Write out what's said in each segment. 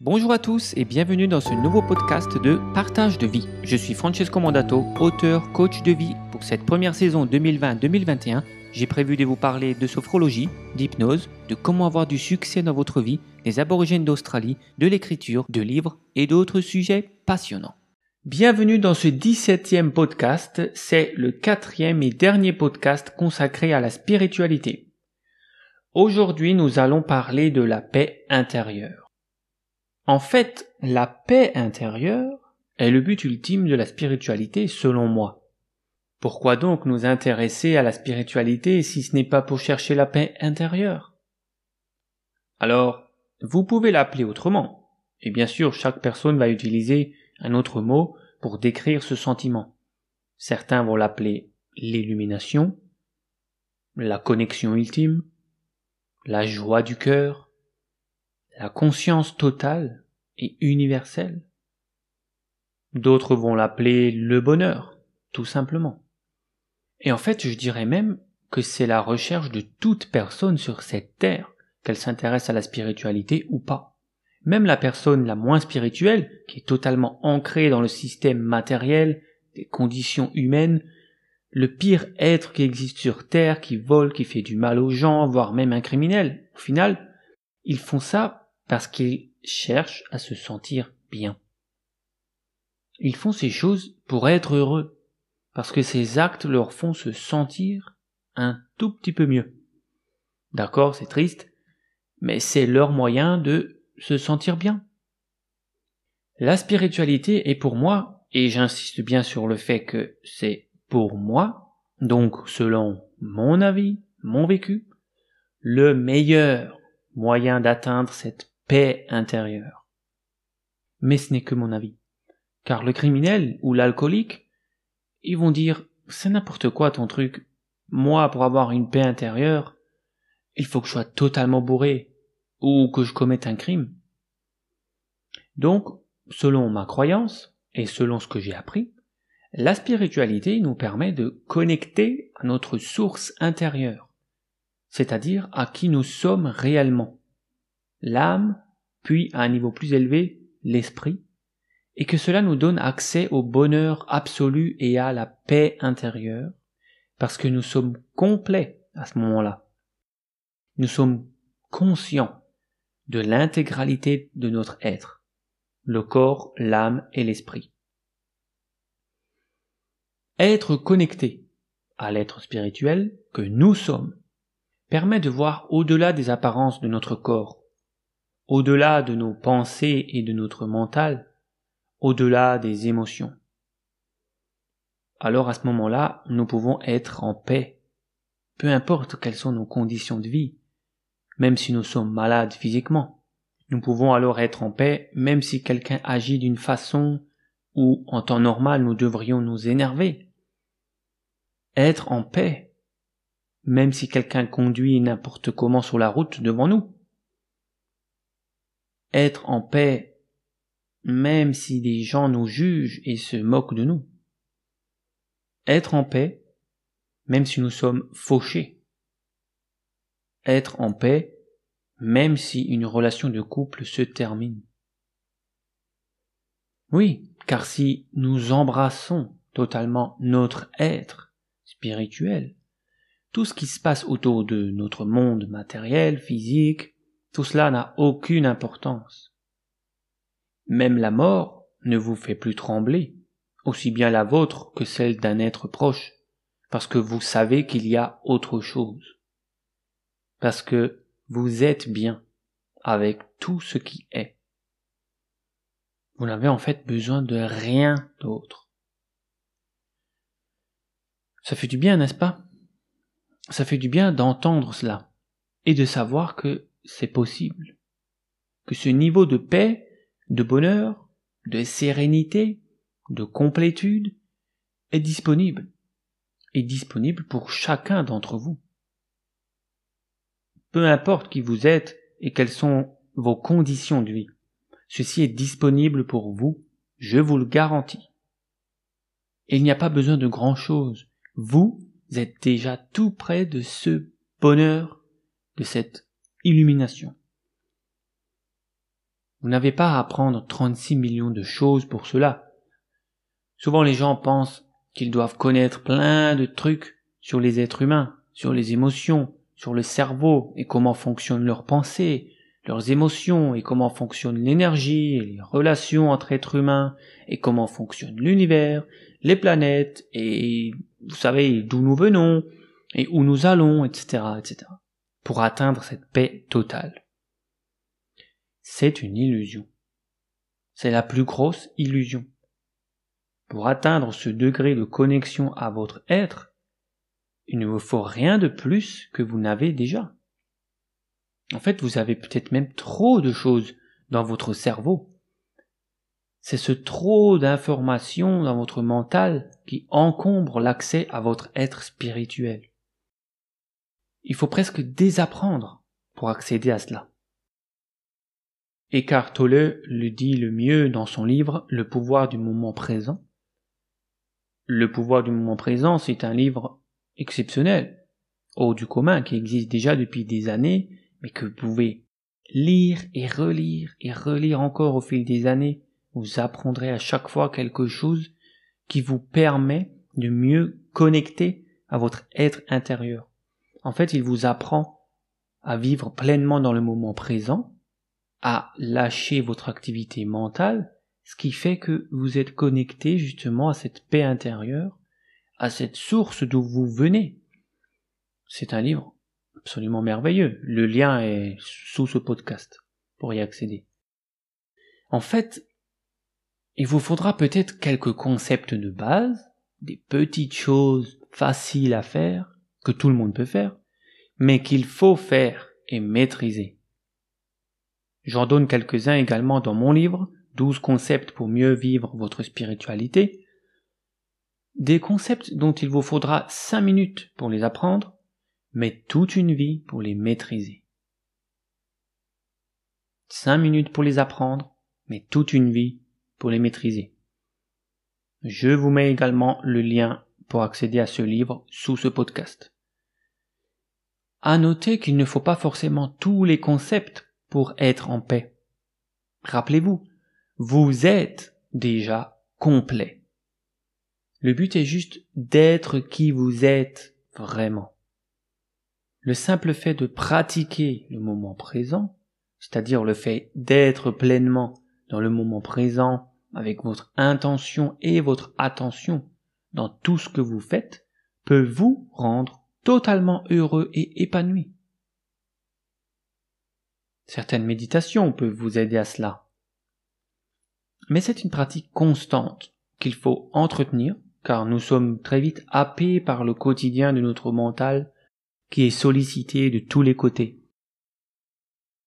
Bonjour à tous et bienvenue dans ce nouveau podcast de Partage de vie. Je suis Francesco Mandato, auteur, coach de vie. Pour cette première saison 2020-2021, j'ai prévu de vous parler de sophrologie, d'hypnose, de comment avoir du succès dans votre vie, des aborigènes d'Australie, de l'écriture, de livres et d'autres sujets passionnants. Bienvenue dans ce 17e podcast, c'est le quatrième et dernier podcast consacré à la spiritualité. Aujourd'hui nous allons parler de la paix intérieure. En fait, la paix intérieure est le but ultime de la spiritualité selon moi. Pourquoi donc nous intéresser à la spiritualité si ce n'est pas pour chercher la paix intérieure? Alors, vous pouvez l'appeler autrement. Et bien sûr, chaque personne va utiliser un autre mot pour décrire ce sentiment. Certains vont l'appeler l'illumination, la connexion ultime, la joie du cœur, la conscience totale et universelle. D'autres vont l'appeler le bonheur, tout simplement. Et en fait, je dirais même que c'est la recherche de toute personne sur cette terre, qu'elle s'intéresse à la spiritualité ou pas. Même la personne la moins spirituelle, qui est totalement ancrée dans le système matériel, des conditions humaines, le pire être qui existe sur Terre, qui vole, qui fait du mal aux gens, voire même un criminel, au final, ils font ça parce qu'ils cherchent à se sentir bien. Ils font ces choses pour être heureux, parce que ces actes leur font se sentir un tout petit peu mieux. D'accord, c'est triste, mais c'est leur moyen de se sentir bien. La spiritualité est pour moi, et j'insiste bien sur le fait que c'est pour moi, donc selon mon avis, mon vécu, le meilleur moyen d'atteindre cette paix intérieure. Mais ce n'est que mon avis. Car le criminel ou l'alcoolique, ils vont dire c'est n'importe quoi ton truc. Moi, pour avoir une paix intérieure, il faut que je sois totalement bourré ou que je commette un crime. Donc, selon ma croyance et selon ce que j'ai appris, la spiritualité nous permet de connecter à notre source intérieure, c'est-à-dire à qui nous sommes réellement l'âme, puis à un niveau plus élevé, l'esprit, et que cela nous donne accès au bonheur absolu et à la paix intérieure, parce que nous sommes complets à ce moment-là. Nous sommes conscients de l'intégralité de notre être, le corps, l'âme et l'esprit. Être connecté à l'être spirituel que nous sommes permet de voir au-delà des apparences de notre corps, au-delà de nos pensées et de notre mental, au-delà des émotions. Alors à ce moment-là, nous pouvons être en paix, peu importe quelles sont nos conditions de vie, même si nous sommes malades physiquement. Nous pouvons alors être en paix même si quelqu'un agit d'une façon où en temps normal nous devrions nous énerver. Être en paix même si quelqu'un conduit n'importe comment sur la route devant nous être en paix même si des gens nous jugent et se moquent de nous. Être en paix même si nous sommes fauchés. Être en paix même si une relation de couple se termine. Oui, car si nous embrassons totalement notre être spirituel, tout ce qui se passe autour de notre monde matériel, physique, tout cela n'a aucune importance. Même la mort ne vous fait plus trembler, aussi bien la vôtre que celle d'un être proche, parce que vous savez qu'il y a autre chose. Parce que vous êtes bien avec tout ce qui est. Vous n'avez en fait besoin de rien d'autre. Ça fait du bien, n'est-ce pas? Ça fait du bien d'entendre cela et de savoir que c'est possible. Que ce niveau de paix, de bonheur, de sérénité, de complétude est disponible. Est disponible pour chacun d'entre vous. Peu importe qui vous êtes et quelles sont vos conditions de vie, ceci est disponible pour vous, je vous le garantis. il n'y a pas besoin de grand chose. Vous êtes déjà tout près de ce bonheur, de cette illumination. Vous n'avez pas à apprendre 36 millions de choses pour cela. Souvent les gens pensent qu'ils doivent connaître plein de trucs sur les êtres humains, sur les émotions, sur le cerveau et comment fonctionnent leurs pensées, leurs émotions et comment fonctionne l'énergie et les relations entre êtres humains et comment fonctionne l'univers, les planètes et vous savez d'où nous venons et où nous allons, etc., etc. pour atteindre cette paix totale. C'est une illusion. C'est la plus grosse illusion. Pour atteindre ce degré de connexion à votre être, il ne vous faut rien de plus que vous n'avez déjà. En fait, vous avez peut-être même trop de choses dans votre cerveau. C'est ce trop d'informations dans votre mental qui encombre l'accès à votre être spirituel. Il faut presque désapprendre pour accéder à cela. Eckhart Tolle le dit le mieux dans son livre Le pouvoir du moment présent. Le pouvoir du moment présent, c'est un livre exceptionnel, hors du commun, qui existe déjà depuis des années mais que vous pouvez lire et relire et relire encore au fil des années, vous apprendrez à chaque fois quelque chose qui vous permet de mieux connecter à votre être intérieur. En fait, il vous apprend à vivre pleinement dans le moment présent, à lâcher votre activité mentale, ce qui fait que vous êtes connecté justement à cette paix intérieure, à cette source d'où vous venez. C'est un livre absolument merveilleux. Le lien est sous ce podcast pour y accéder. En fait, il vous faudra peut-être quelques concepts de base, des petites choses faciles à faire, tout le monde peut faire, mais qu'il faut faire et maîtriser. J'en donne quelques-uns également dans mon livre, 12 concepts pour mieux vivre votre spiritualité, des concepts dont il vous faudra 5 minutes pour les apprendre, mais toute une vie pour les maîtriser. Cinq minutes pour les apprendre, mais toute une vie pour les maîtriser. Je vous mets également le lien pour accéder à ce livre sous ce podcast. À noter qu'il ne faut pas forcément tous les concepts pour être en paix. Rappelez-vous, vous êtes déjà complet. Le but est juste d'être qui vous êtes vraiment le simple fait de pratiquer le moment présent, c'est-à-dire le fait d'être pleinement dans le moment présent avec votre intention et votre attention dans tout ce que vous faites, peut vous rendre totalement heureux et épanoui. Certaines méditations peuvent vous aider à cela. Mais c'est une pratique constante qu'il faut entretenir car nous sommes très vite happés par le quotidien de notre mental qui est sollicité de tous les côtés.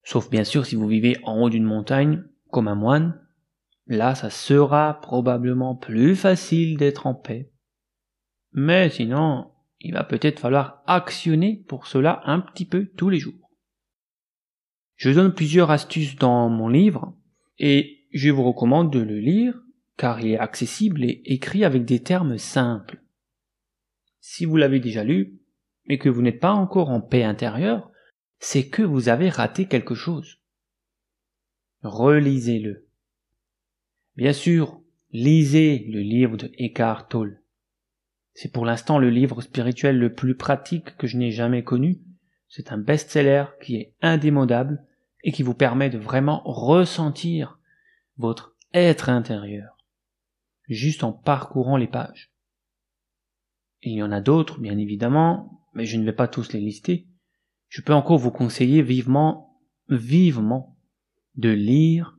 Sauf bien sûr si vous vivez en haut d'une montagne, comme un moine, là ça sera probablement plus facile d'être en paix. Mais sinon, il va peut-être falloir actionner pour cela un petit peu tous les jours. Je donne plusieurs astuces dans mon livre et je vous recommande de le lire car il est accessible et écrit avec des termes simples. Si vous l'avez déjà lu, mais que vous n'êtes pas encore en paix intérieure, c'est que vous avez raté quelque chose. Relisez-le. Bien sûr, lisez le livre de Eckhart Tolle. C'est pour l'instant le livre spirituel le plus pratique que je n'ai jamais connu. C'est un best-seller qui est indémodable et qui vous permet de vraiment ressentir votre être intérieur, juste en parcourant les pages. il y en a d'autres, bien évidemment, mais je ne vais pas tous les lister, je peux encore vous conseiller vivement, vivement, de lire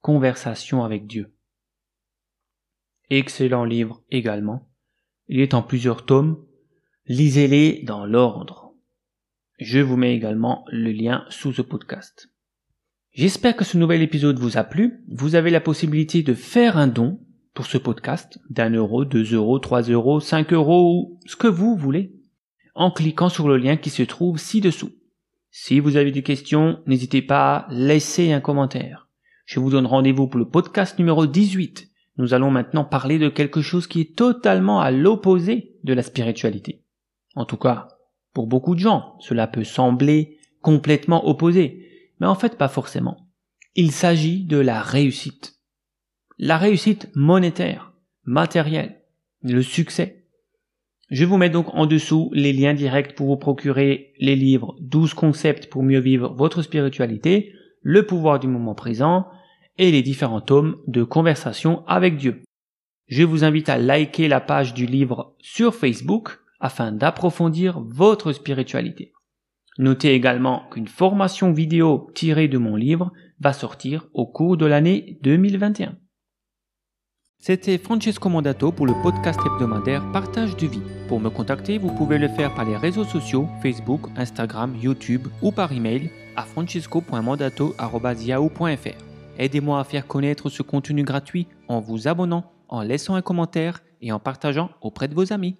Conversation avec Dieu. Excellent livre également. Il est en plusieurs tomes. Lisez-les dans l'ordre. Je vous mets également le lien sous ce podcast. J'espère que ce nouvel épisode vous a plu. Vous avez la possibilité de faire un don pour ce podcast d'un euro, deux euros, trois euros, cinq euros ou ce que vous voulez en cliquant sur le lien qui se trouve ci-dessous. Si vous avez des questions, n'hésitez pas à laisser un commentaire. Je vous donne rendez-vous pour le podcast numéro 18. Nous allons maintenant parler de quelque chose qui est totalement à l'opposé de la spiritualité. En tout cas, pour beaucoup de gens, cela peut sembler complètement opposé, mais en fait pas forcément. Il s'agit de la réussite. La réussite monétaire, matérielle, le succès. Je vous mets donc en dessous les liens directs pour vous procurer les livres 12 concepts pour mieux vivre votre spiritualité, le pouvoir du moment présent et les différents tomes de conversation avec Dieu. Je vous invite à liker la page du livre sur Facebook afin d'approfondir votre spiritualité. Notez également qu'une formation vidéo tirée de mon livre va sortir au cours de l'année 2021. C'était Francesco Mandato pour le podcast hebdomadaire Partage de vie. Pour me contacter, vous pouvez le faire par les réseaux sociaux Facebook, Instagram, YouTube ou par email à francesco.mandato.yahoo.fr. Aidez-moi à faire connaître ce contenu gratuit en vous abonnant, en laissant un commentaire et en partageant auprès de vos amis.